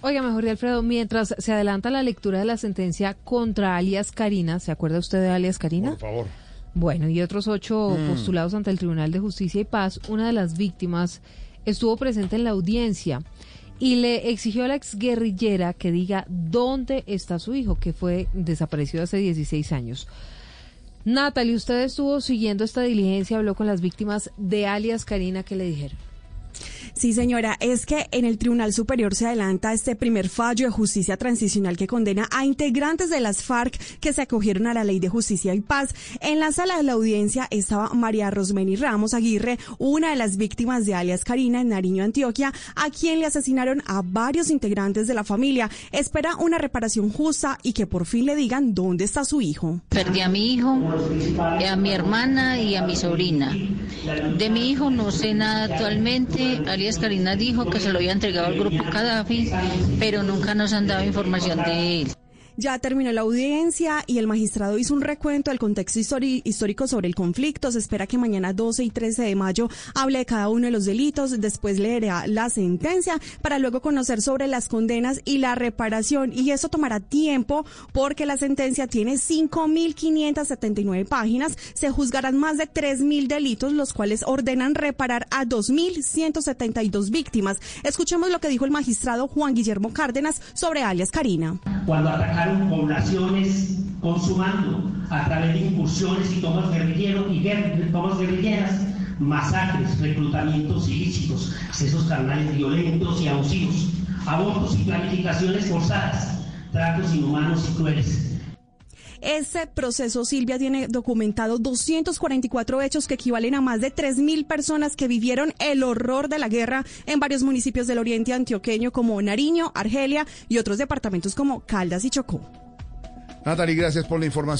Oiga, mejor de Alfredo, mientras se adelanta la lectura de la sentencia contra alias Karina, ¿se acuerda usted de alias Karina? Por favor. Bueno, y otros ocho postulados ante el Tribunal de Justicia y Paz, una de las víctimas estuvo presente en la audiencia y le exigió a la exguerrillera que diga dónde está su hijo, que fue desaparecido hace 16 años. Natalie, usted estuvo siguiendo esta diligencia, habló con las víctimas de alias Karina, ¿qué le dijeron? Sí, señora, es que en el Tribunal Superior se adelanta este primer fallo de justicia transicional que condena a integrantes de las FARC que se acogieron a la Ley de Justicia y Paz. En la sala de la audiencia estaba María Rosmeni Ramos Aguirre, una de las víctimas de alias Karina en Nariño, Antioquia, a quien le asesinaron a varios integrantes de la familia. Espera una reparación justa y que por fin le digan dónde está su hijo. Perdí a mi hijo, a mi hermana y a mi sobrina. De mi hijo no sé nada actualmente. Alias Karina dijo que se lo había entregado al grupo Gaddafi, pero nunca nos han dado información de él. Ya terminó la audiencia y el magistrado hizo un recuento del contexto histórico sobre el conflicto. Se espera que mañana 12 y 13 de mayo hable de cada uno de los delitos. Después leerá la sentencia para luego conocer sobre las condenas y la reparación. Y eso tomará tiempo porque la sentencia tiene 5.579 páginas. Se juzgarán más de 3.000 delitos, los cuales ordenan reparar a 2.172 víctimas. Escuchemos lo que dijo el magistrado Juan Guillermo Cárdenas sobre alias Karina. Cuando poblaciones consumando a través de incursiones y tomas guerrilleros y tomas guerrilleras, masacres, reclutamientos ilícitos, accesos carnales violentos y abusivos, abortos y planificaciones forzadas, tratos inhumanos y crueles. Este proceso, Silvia, tiene documentado 244 hechos que equivalen a más de 3.000 personas que vivieron el horror de la guerra en varios municipios del oriente antioqueño como Nariño, Argelia y otros departamentos como Caldas y Chocó. Natalie, gracias por la información.